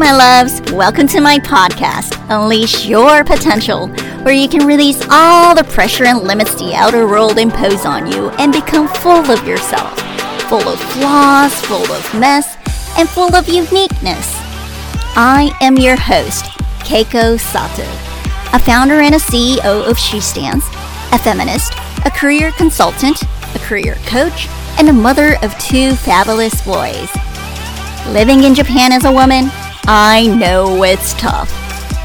my loves. Welcome to my podcast, Unleash Your Potential, where you can release all the pressure and limits the outer world impose on you and become full of yourself. Full of flaws, full of mess, and full of uniqueness. I am your host, Keiko Sato, a founder and a CEO of She Stands, a feminist, a career consultant, a career coach, and a mother of two fabulous boys. Living in Japan as a woman, I know it's tough.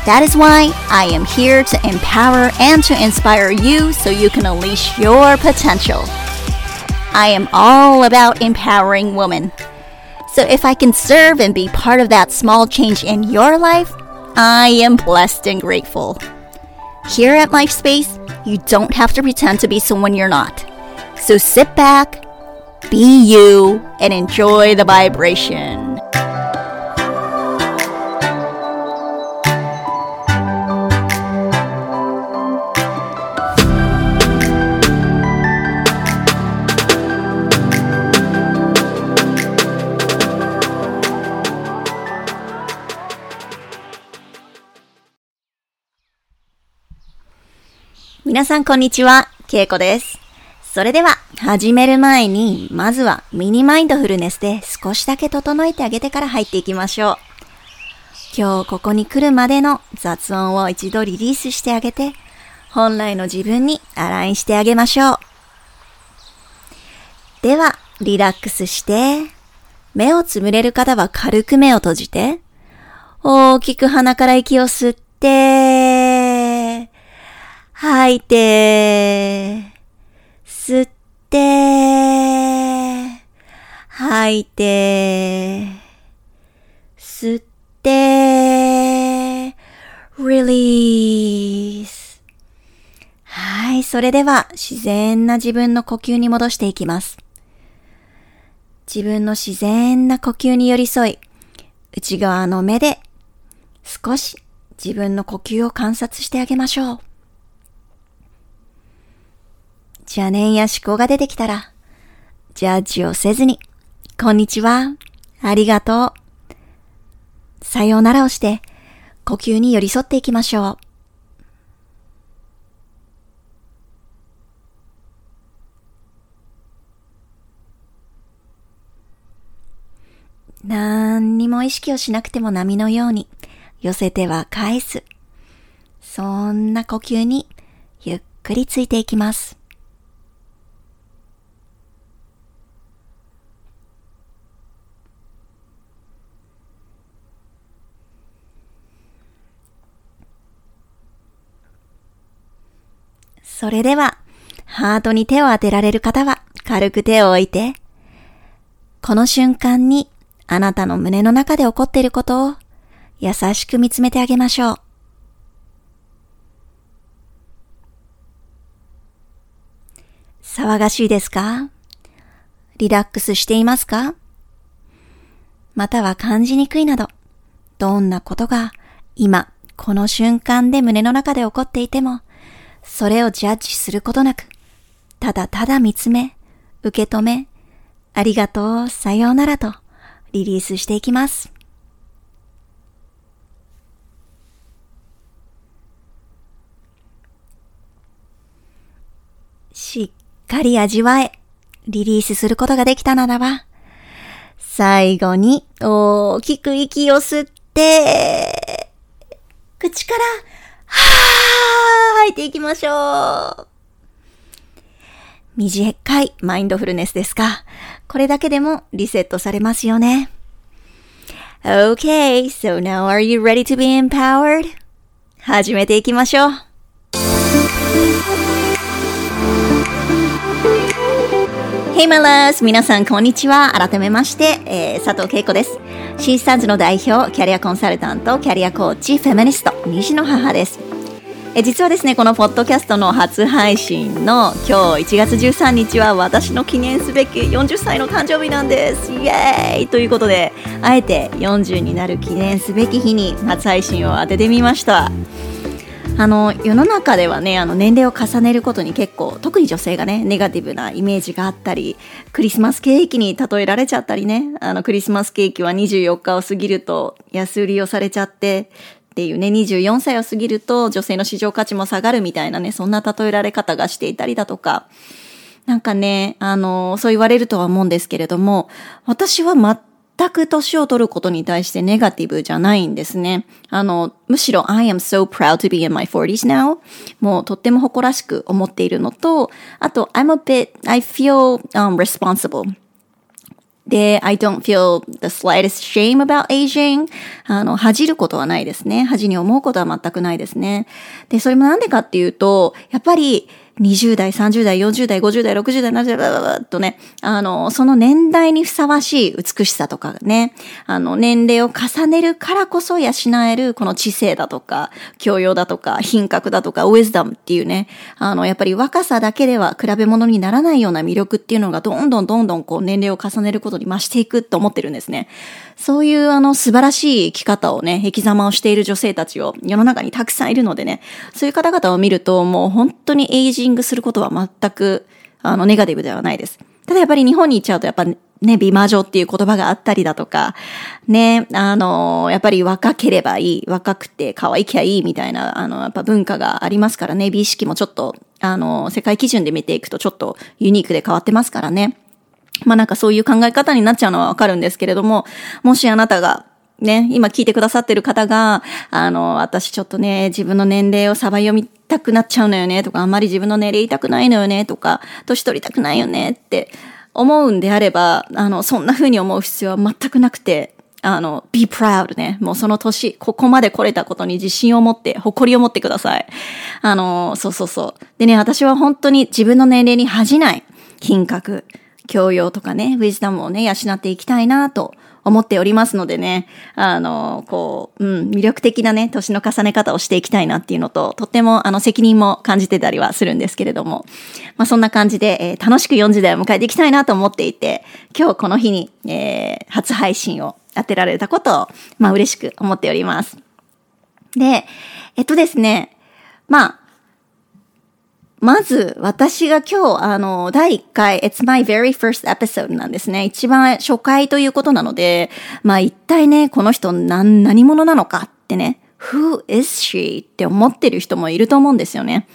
That is why I am here to empower and to inspire you so you can unleash your potential. I am all about empowering women. So if I can serve and be part of that small change in your life, I am blessed and grateful. Here at LifeSpace, you don't have to pretend to be someone you're not. So sit back, be you, and enjoy the vibration. 皆さんこんにちは、ケイコです。それでは、始める前に、まずはミニマインドフルネスで少しだけ整えてあげてから入っていきましょう。今日ここに来るまでの雑音を一度リリースしてあげて、本来の自分にアラインしてあげましょう。では、リラックスして、目をつむれる方は軽く目を閉じて、大きく鼻から息を吸って、吐いて、吸って、吐いて、吸って、release。はい、それでは自然な自分の呼吸に戻していきます。自分の自然な呼吸に寄り添い、内側の目で少し自分の呼吸を観察してあげましょう。邪念や思考が出てきたら、ジャッジをせずに、こんにちは、ありがとう、さようならをして、呼吸に寄り添っていきましょう。何にも意識をしなくても波のように寄せては返す。そんな呼吸にゆっくりついていきます。それでは、ハートに手を当てられる方は軽く手を置いて、この瞬間にあなたの胸の中で起こっていることを優しく見つめてあげましょう。騒がしいですか？リラックスしていますか？または感じにくいなど、どんなことが今、この瞬間で胸の中で起こっていても、それをジャッジすることなく、ただただ見つめ、受け止め、ありがとう、さようならとリリースしていきます。しっかり味わえ、リリースすることができたならば、最後に大きく息を吸って、口から、はー吐いていきましょう。短いマインドフルネスですか。これだけでもリセットされますよね。Okay, so now are you ready to be empowered? 始めていきましょう。Hey my loves! 皆さんこんにちは。改めまして、えー、佐藤恵子です。シースターズの代表、キャリアコンサルタント、キャリアコーチ、フェミニスト、西の母です。え実はですね、このポッドキャストの初配信の今日1月13日は私の記念すべき40歳の誕生日なんです。イエーイということで、あえて40になる記念すべき日に初配信を当ててみました。あの世の中ではねあの年齢を重ねることに結構特に女性がねネガティブなイメージがあったりクリスマスケーキに例えられちゃったりねあのクリスマスケーキは24日を過ぎると安売りをされちゃってっていうね24歳を過ぎると女性の市場価値も下がるみたいなねそんな例えられ方がしていたりだとかなんかねあのそう言われるとは思うんですけれども私は全く年を取ることに対してネガティブじゃないんですね。あの、むしろ I am so proud to be in my 40s now もうとっても誇らしく思っているのと、あと I'm a bit, I feel、um, responsible で、I don't feel the slightest shame about aging. あの、恥じることはないですね。恥に思うことは全くないですね。で、それもなんでかっていうと、やっぱり、20代、30代、40代、50代、60代、70代、バババッとね、あの、その年代にふさわしい美しさとかね、あの、年齢を重ねるからこそ養える、この知性だとか、教養だとか、品格だとか、ウィズダムっていうね、あの、やっぱり若さだけでは比べ物にならないような魅力っていうのが、どんどんどんどんこう、年齢を重ねることに増していくと思ってるんですね。そういうあの素晴らしい生き方をね、生き様をしている女性たちを世の中にたくさんいるのでね、そういう方々を見るともう本当にエイジングすることは全くあのネガティブではないです。ただやっぱり日本に行っちゃうとやっぱね、美魔女っていう言葉があったりだとか、ね、あの、やっぱり若ければいい、若くて可愛きゃいいみたいな、あの、やっぱ文化がありますからね、美意識もちょっと、あの、世界基準で見ていくとちょっとユニークで変わってますからね。まあなんかそういう考え方になっちゃうのはわかるんですけれども、もしあなたがね、今聞いてくださってる方が、あの、私ちょっとね、自分の年齢をさば読みたくなっちゃうのよね、とか、あんまり自分の年齢言いたくないのよね、とか、年取りたくないよねって思うんであれば、あの、そんな風に思う必要は全くなくて、あの、be proud ね。もうその年、ここまで来れたことに自信を持って、誇りを持ってください。あの、そうそうそう。でね、私は本当に自分の年齢に恥じない品格、教養とかね、ウィズダムをね、養っていきたいなと思っておりますのでね、あの、こう、うん、魅力的なね、年の重ね方をしていきたいなっていうのと、とっても、あの、責任も感じてたりはするんですけれども、まあ、そんな感じで、えー、楽しく40代を迎えていきたいなと思っていて、今日この日に、えー、初配信を当てられたことを、まあ、嬉しく思っております。で、えっとですね、まあ、まず、私が今日、あの、第1回、It's my very first episode なんですね。一番初回ということなので、まあ一体ね、この人何、何者なのかってね、Who is she? って思ってる人もいると思うんですよね。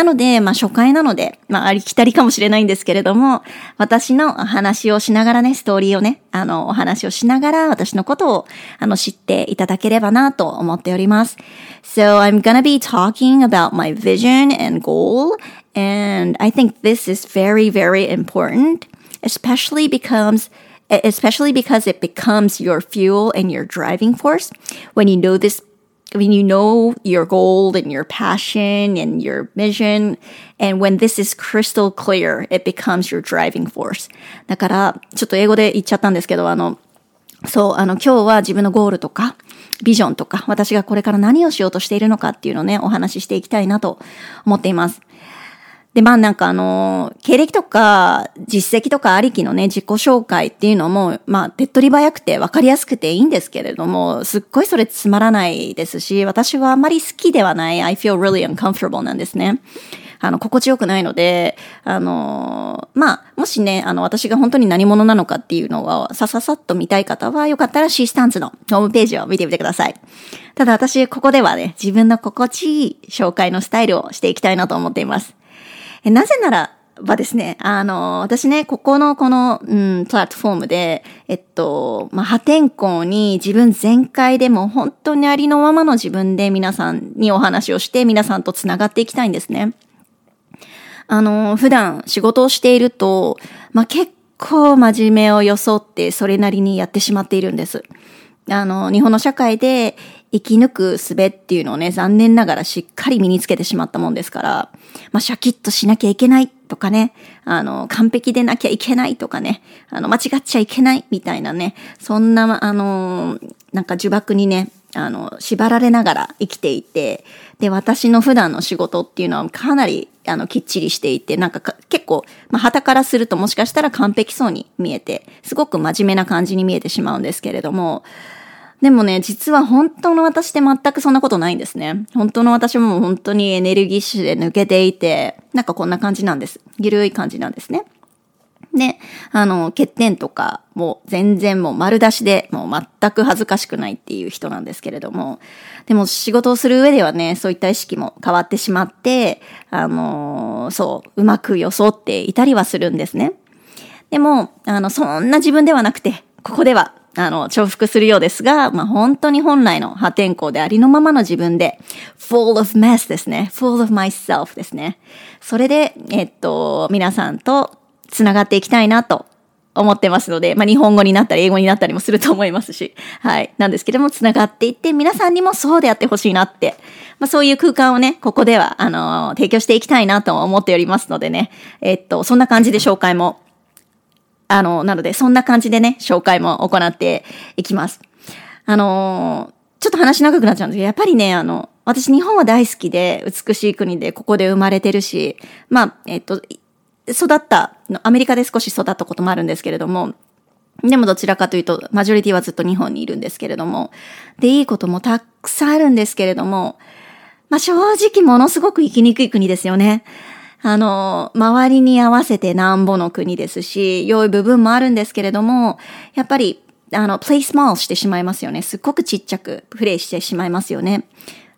なので、まあ初回なので、まあありきたりかもしれないんですけれども、私の話をしながらね、ストーリーをね、あの、お話をしながら私のことを、あの、知っていただければなと思っております。So I'm gonna be talking about my vision and goal, and I think this is very, very important, especially because especially because it becomes your fuel and your driving force when you know this when you know your goal and your passion and your mission, and when this is crystal clear, it becomes your driving force. だから、ちょっと英語で言っちゃったんですけど、あの、そう、あの、今日は自分のゴールとか、ビジョンとか、私がこれから何をしようとしているのかっていうのをね、お話ししていきたいなと思っています。で、まあなんかあの、経歴とか実績とかありきのね、自己紹介っていうのも、まあ手っ取り早くて分かりやすくていいんですけれども、すっごいそれつまらないですし、私はあんまり好きではない、I feel really uncomfortable なんですね。あの、心地よくないので、あの、まあ、もしね、あの、私が本当に何者なのかっていうのをさささっと見たい方は、よかったら C スタンツのホームページを見てみてください。ただ私、ここではね、自分の心地いい紹介のスタイルをしていきたいなと思っています。なぜならばですね、あの、私ね、ここのこの、うん、プラットフォームで、えっと、まあ、破天荒に自分全開でも本当にありのままの自分で皆さんにお話をして皆さんと繋がっていきたいんですね。あの、普段仕事をしていると、まあ、結構真面目を装ってそれなりにやってしまっているんです。あの、日本の社会で生き抜く術っていうのをね、残念ながらしっかり身につけてしまったもんですから、まあ、シャキッとしなきゃいけないとかね、あの、完璧でなきゃいけないとかね、あの、間違っちゃいけないみたいなね、そんな、あの、なんか呪縛にね、あの、縛られながら生きていて、で、私の普段の仕事っていうのはかなり、あの、きっちりしていて、なんか結構、まあ、旗からするともしかしたら完璧そうに見えて、すごく真面目な感じに見えてしまうんですけれども、でもね、実は本当の私って全くそんなことないんですね。本当の私も本当にエネルギッシュで抜けていて、なんかこんな感じなんです。ゆるい感じなんですね。で、あの、欠点とかも全然もう丸出しで、もう全く恥ずかしくないっていう人なんですけれども、でも仕事をする上ではね、そういった意識も変わってしまって、あの、そう、うまく装っていたりはするんですね。でも、あの、そんな自分ではなくて、ここでは、あの、重複するようですが、まあ、本当に本来の破天荒でありのままの自分で、full of mess ですね。full of myself ですね。それで、えっと、皆さんとつながっていきたいなと思ってますので、まあ、日本語になったり英語になったりもすると思いますし、はい。なんですけども、つながっていって、皆さんにもそうであってほしいなって、まあ、そういう空間をね、ここでは、あの、提供していきたいなと思っておりますのでね、えっと、そんな感じで紹介も、あの、なので、そんな感じでね、紹介も行っていきます。あの、ちょっと話長くなっちゃうんですけど、やっぱりね、あの、私日本は大好きで、美しい国で、ここで生まれてるし、まあ、えっと、育った、アメリカで少し育ったこともあるんですけれども、でもどちらかというと、マジョリティはずっと日本にいるんですけれども、で、いいこともたくさんあるんですけれども、まあ正直ものすごく生きにくい国ですよね。あの、周りに合わせてなんぼの国ですし、良い部分もあるんですけれども、やっぱり、あの、プレイスマールしてしまいますよね。すっごくちっちゃくプレイしてしまいますよね。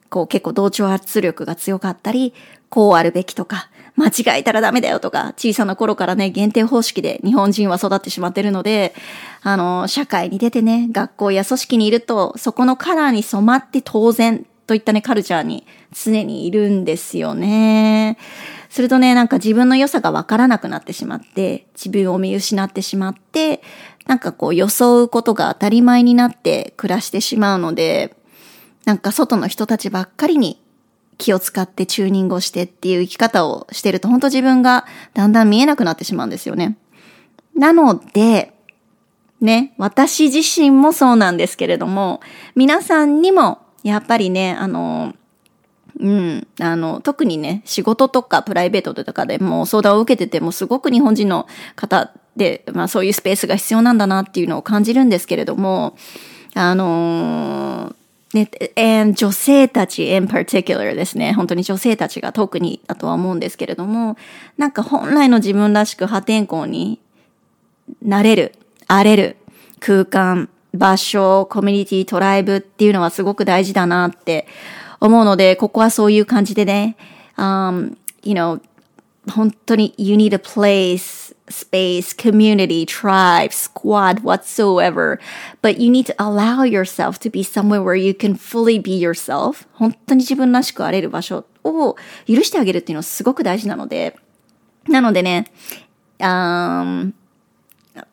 こう結構同調圧力が強かったり、こうあるべきとか、間違えたらダメだよとか、小さな頃からね、限定方式で日本人は育ってしまってるので、あの、社会に出てね、学校や組織にいると、そこのカラーに染まって当然といったね、カルチャーに常にいるんですよね。するとね、なんか自分の良さがわからなくなってしまって、自分を見失ってしまって、なんかこう装うことが当たり前になって暮らしてしまうので、なんか外の人たちばっかりに気を使ってチューニングをしてっていう生き方をしてると、本当自分がだんだん見えなくなってしまうんですよね。なので、ね、私自身もそうなんですけれども、皆さんにも、やっぱりね、あの、うん、あの、特にね、仕事とかプライベートとかでも相談を受けてても、すごく日本人の方で、まあそういうスペースが必要なんだなっていうのを感じるんですけれども、あのーね、and 女性たち in particular ですね。本当に女性たちが特にだとは思うんですけれども、なんか本来の自分らしく破天荒になれる、荒れる空間、場所、コミュニティ、トライブっていうのはすごく大事だなって思うので、ここはそういう感じでね、um, you know, 本当に you need a place, space, community, tribe, squad, whatsoever. But you need to allow yourself to be somewhere where you can fully be yourself. 本当に自分らしくあれる場所を許してあげるっていうのはすごく大事なので。なのでね、um,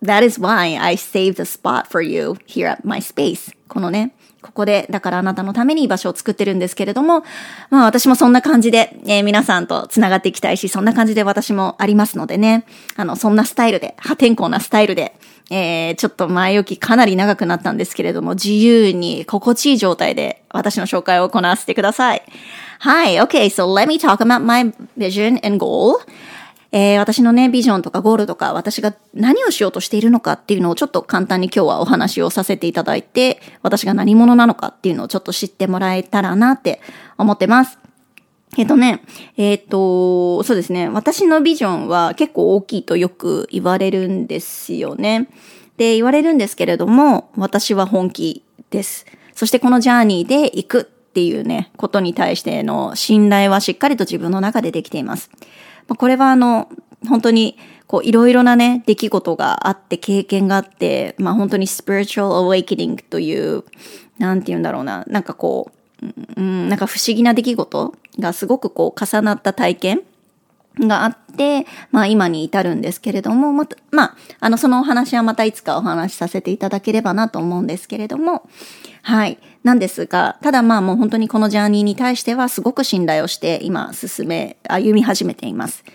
that is why I saved a spot for you here at my space. このね、ここで、だからあなたのために居場所を作ってるんですけれども、まあ私もそんな感じで、えー、皆さんと繋がっていきたいし、そんな感じで私もありますのでね、あの、そんなスタイルで、破天荒なスタイルで、えー、ちょっと前置きかなり長くなったんですけれども、自由に心地いい状態で私の紹介を行わせてください。はい、okay, so let me talk about my vision and goal. えー、私のね、ビジョンとかゴールとか、私が何をしようとしているのかっていうのをちょっと簡単に今日はお話をさせていただいて、私が何者なのかっていうのをちょっと知ってもらえたらなって思ってます。えっ、とね、えっ、と、そうですね。私のビジョンは結構大きいとよく言われるんですよね。で、言われるんですけれども、私は本気です。そしてこのジャーニーで行くっていうね、ことに対しての信頼はしっかりと自分の中でできています。まあ、これはあの、本当に、こう、いろいろなね、出来事があって、経験があって、まあ本当にスピリチュアルアウェイキニングという、なんて言うんだろうな、なんかこう、うん、なんか不思議な出来事がすごくこう重なった体験があってて、まあ今に至るんですけれども、また、まあ、あの、そのお話はまたいつかお話しさせていただければなと思うんですけれども、はい。なんですが、ただまあもう本当にこのジャーニーに対してはすごく信頼をして今進め、歩み始めています。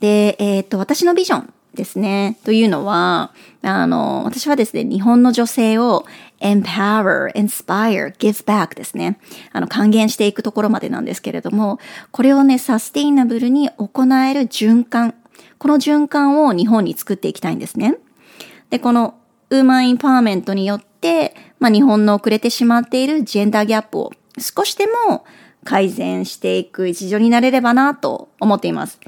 で、えっ、と、私のビジョンですね。というのは、あの、私はですね、日本の女性を empower, inspire, give back ですね。あの、還元していくところまでなんですけれども、これをね、サステイナブルに行える循環。この循環を日本に作っていきたいんですね。で、このウーマンインパワーメントによって、まあ日本の遅れてしまっているジェンダーギャップを少しでも改善していく一助になれればなと思っています。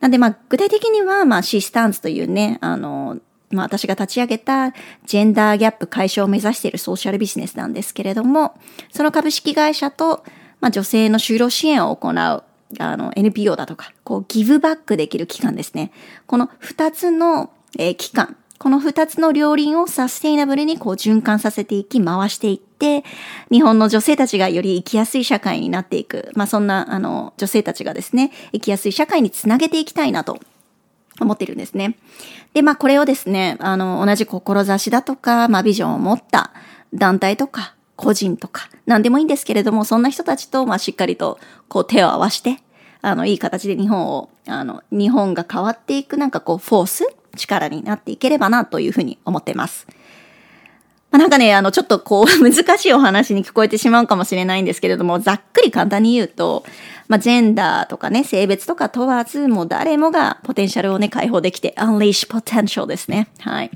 なんでまあ具体的にはまあシスタンスというね、あの、まあ私が立ち上げたジェンダーギャップ解消を目指しているソーシャルビジネスなんですけれども、その株式会社と、まあ、女性の就労支援を行うあの NPO だとか、こうギブバックできる機関ですね。この二つの、えー、機関、この二つの両輪をサステイナブルにこう循環させていき、回していって、日本の女性たちがより生きやすい社会になっていく。まあそんな、あの、女性たちがですね、生きやすい社会につなげていきたいなと思ってるんですね。で、まあこれをですね、あの、同じ志だとか、まあビジョンを持った団体とか、個人とか、何でもいいんですけれども、そんな人たちと、まあしっかりと、こう手を合わして、あの、いい形で日本を、あの、日本が変わっていくなんかこう、フォース力になっていければなというふうに思っています。まあ、なんかね、あの、ちょっとこう、難しいお話に聞こえてしまうかもしれないんですけれども、ざっくり簡単に言うと、まあ、ジェンダーとかね、性別とか問わず、もう誰もがポテンシャルをね、解放できて、unleash potential ですね。はい。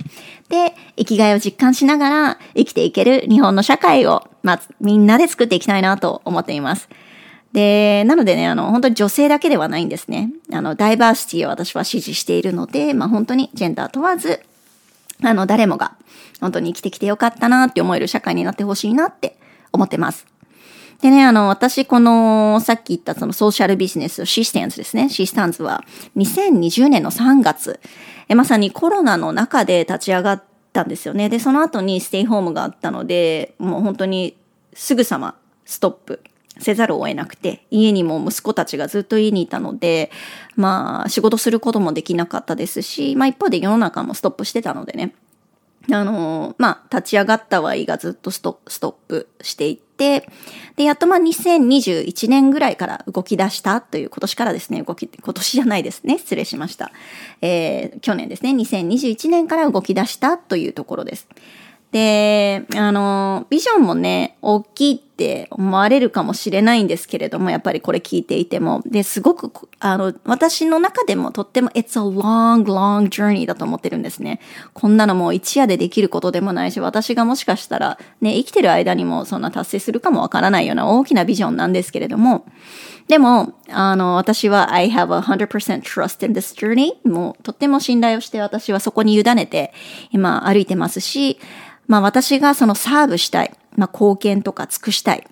で、生きがいを実感しながら生きていける日本の社会を、まあ、みんなで作っていきたいなと思っています。で、なのでね、あの、本当に女性だけではないんですね。あの、ダイバーシティを私は支持しているので、まあ本当にジェンダー問わず、あの、誰もが本当に生きてきてよかったなって思える社会になってほしいなって思ってます。でね、あの、私、この、さっき言ったそのソーシャルビジネス、シスタンズですね。シスタンズは、2020年の3月、えまさにコロナの中で立ち上がったんですよね。で、その後にステイホームがあったので、もう本当にすぐさまストップせざるを得なくて、家にも息子たちがずっと家にいたので、まあ仕事することもできなかったですし、まあ一方で世の中もストップしてたのでね、あのまあ立ち上がったはいいがずっとストストップしていって、で、やっとまあ2021年ぐらいから動き出したという、今年からですね、動き、今年じゃないですね、失礼しました。えー、去年ですね、2021年から動き出したというところです。で、あの、ビジョンもね、大きいって思われるかもしれないんですけれども、やっぱりこれ聞いていても。で、すごく、あの、私の中でもとっても、it's a long, long journey だと思ってるんですね。こんなのもう一夜でできることでもないし、私がもしかしたら、ね、生きてる間にもそんな達成するかもわからないような大きなビジョンなんですけれども、でも、あの、私は I have a 100% trust in this journey もうとっても信頼をして私はそこに委ねて今歩いてますし、まあ私がそのサーブしたい、まあ貢献とか尽くしたい、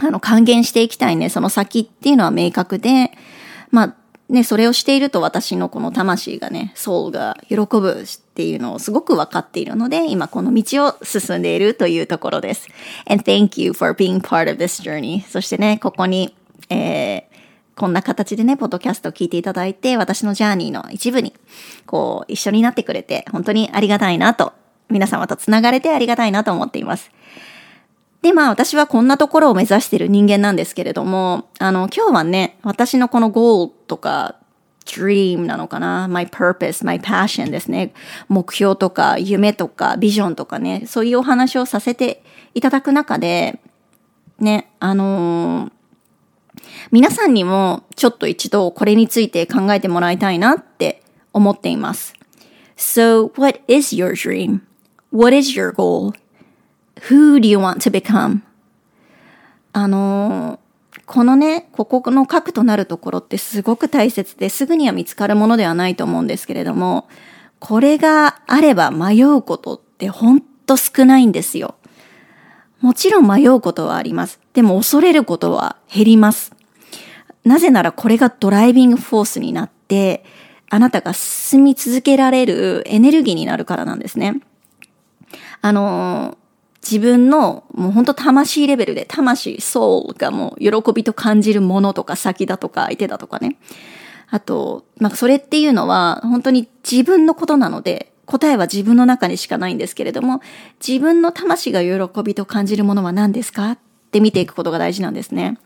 あの還元していきたいね、その先っていうのは明確で、まあね、それをしていると私のこの魂がね、ソウルが喜ぶっていうのをすごく分かっているので、今この道を進んでいるというところです。And thank you for being part of this journey. そしてね、ここに、えー、こんな形でね、ポッドキャストを聞いていただいて、私のジャーニーの一部に、こう、一緒になってくれて、本当にありがたいなと皆様と繋がれてありがたいなと思っています。で、まあ私はこんなところを目指している人間なんですけれども、あの、今日はね、私のこのゴールとか、dream なのかな ?my purpose, my passion ですね。目標とか夢とかビジョンとかね、そういうお話をさせていただく中で、ね、あのー、皆さんにもちょっと一度これについて考えてもらいたいなって思っています。So, what is your dream? What is your goal? Who do you want to become? あのこのね、ここの核となるところってすごく大切ですぐには見つかるものではないと思うんですけれども、これがあれば迷うことってほんと少ないんですよ。もちろん迷うことはあります。でも恐れることは減ります。なぜならこれがドライビングフォースになって、あなたが進み続けられるエネルギーになるからなんですね。あの、自分のもう本当魂レベルで、魂、ソウルがもう喜びと感じるものとか先だとか相手だとかね。あと、まあそれっていうのは本当に自分のことなので、答えは自分の中にしかないんですけれども、自分の魂が喜びと感じるものは何ですかって見ていくことが大事なんですね。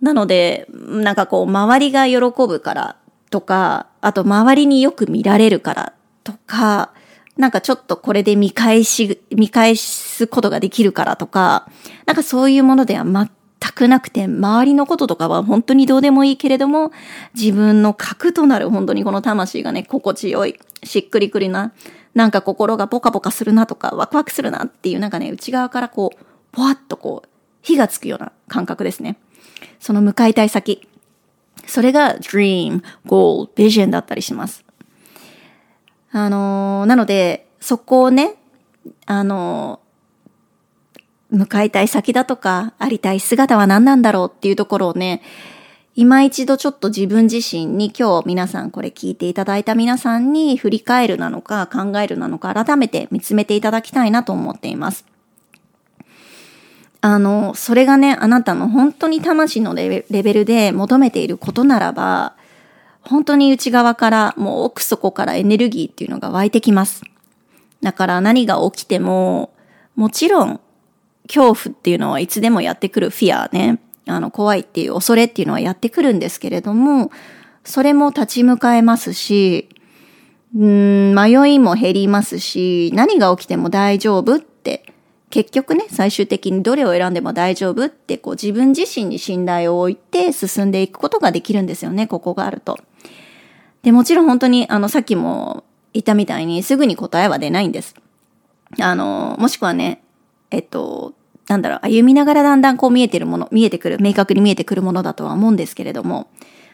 なので、なんかこう、周りが喜ぶからとか、あと周りによく見られるからとか、なんかちょっとこれで見返し、見返すことができるからとか、なんかそういうものでは全くなくて、周りのこととかは本当にどうでもいいけれども、自分の核となる本当にこの魂がね、心地よい、しっくりくりな、なんか心がポカポカするなとか、ワクワクするなっていうなんかね、内側からこう、ぽわっとこう、火がつくような感覚ですね。その向かいたい先。それが dream, goal, vision だったりします。あのー、なので、そこをね、あのー、向かいたい先だとか、ありたい姿は何なんだろうっていうところをね、今一度ちょっと自分自身に今日皆さんこれ聞いていただいた皆さんに振り返るなのか考えるなのか改めて見つめていただきたいなと思っています。あの、それがね、あなたの本当に魂のレベルで求めていることならば、本当に内側からもう奥底からエネルギーっていうのが湧いてきます。だから何が起きても、もちろん恐怖っていうのはいつでもやってくるフィアね。あの、怖いっていう恐れっていうのはやってくるんですけれども、それも立ち向かえますし、うん、迷いも減りますし、何が起きても大丈夫って、結局ね、最終的にどれを選んでも大丈夫って、こう自分自身に信頼を置いて進んでいくことができるんですよね、ここがあると。で、もちろん本当に、あの、さっきも言ったみたいにすぐに答えは出ないんです。あの、もしくはね、えっと、なんだろう、歩みながらだんだんこう見えてるもの、見えてくる、明確に見えてくるものだとは思うんですけれども、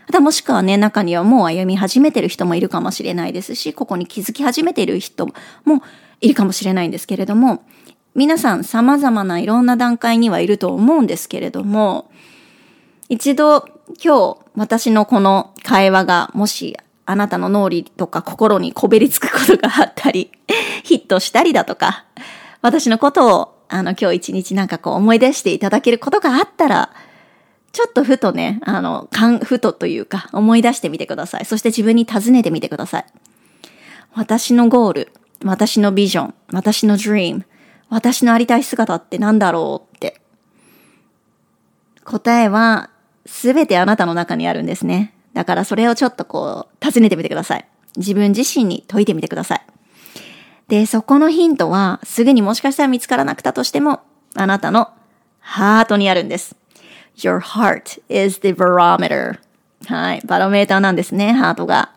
ただもしくはね、中にはもう歩み始めてる人もいるかもしれないですし、ここに気づき始めてる人もいるかもしれないんですけれども、皆さん様々ないろんな段階にはいると思うんですけれども、一度今日私のこの会話がもしあなたの脳裏とか心にこべりつくことがあったり、ヒットしたりだとか、私のことをあの、今日一日なんかこう思い出していただけることがあったら、ちょっとふとね、あの、かん、ふとというか思い出してみてください。そして自分に尋ねてみてください。私のゴール、私のビジョン、私の dream、私のありたい姿って何だろうって。答えはすべてあなたの中にあるんですね。だからそれをちょっとこう尋ねてみてください。自分自身に解いてみてください。で、そこのヒントは、すぐにもしかしたら見つからなくたとしても、あなたのハートにあるんです。Your heart is the barometer. はい。バロメーターなんですね、ハートが。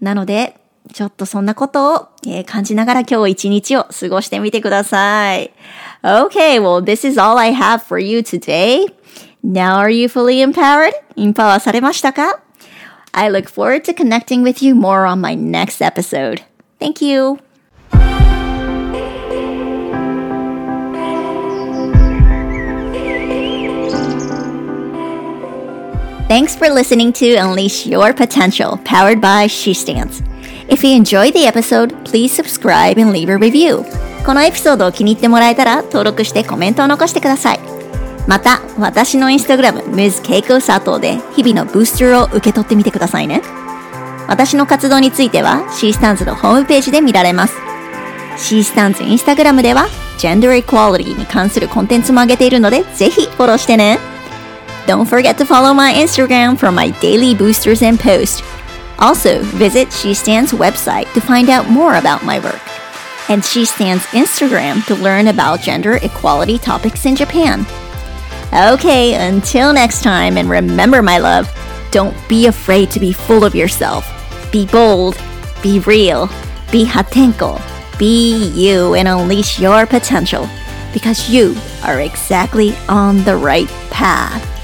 なので、ちょっとそんなことを、えー、感じながら今日一日を過ごしてみてください。Okay, well, this is all I have for you today. Now are you fully empowered? インパワーされましたか？I look forward to connecting with you more on my next episode. Thank you. Thanks for listening to Unleash Your Potential, powered by She Stands. If you enjoyed the episode, please subscribe and leave a review. このエピソードを気に入ってもらえたら登録してコメントを残してください。 また、私のインスタグラム、Ms. Keiko Sato で日々のブースターを受け取ってみてくださいね。私の活動については She Stands のホームページで見られます。She Stands インスタグラムでは Gender Equality に関するコンテンツも上げているのでぜひフォローしてね。Don't forget to follow my Instagram for my daily boosters and posts. Also, visit She Stands website to find out more about my work. And She Stands Instagram to learn about gender equality topics in Japan. Okay, until next time, and remember, my love, don't be afraid to be full of yourself. Be bold, be real, be hatenko, be you, and unleash your potential because you are exactly on the right path.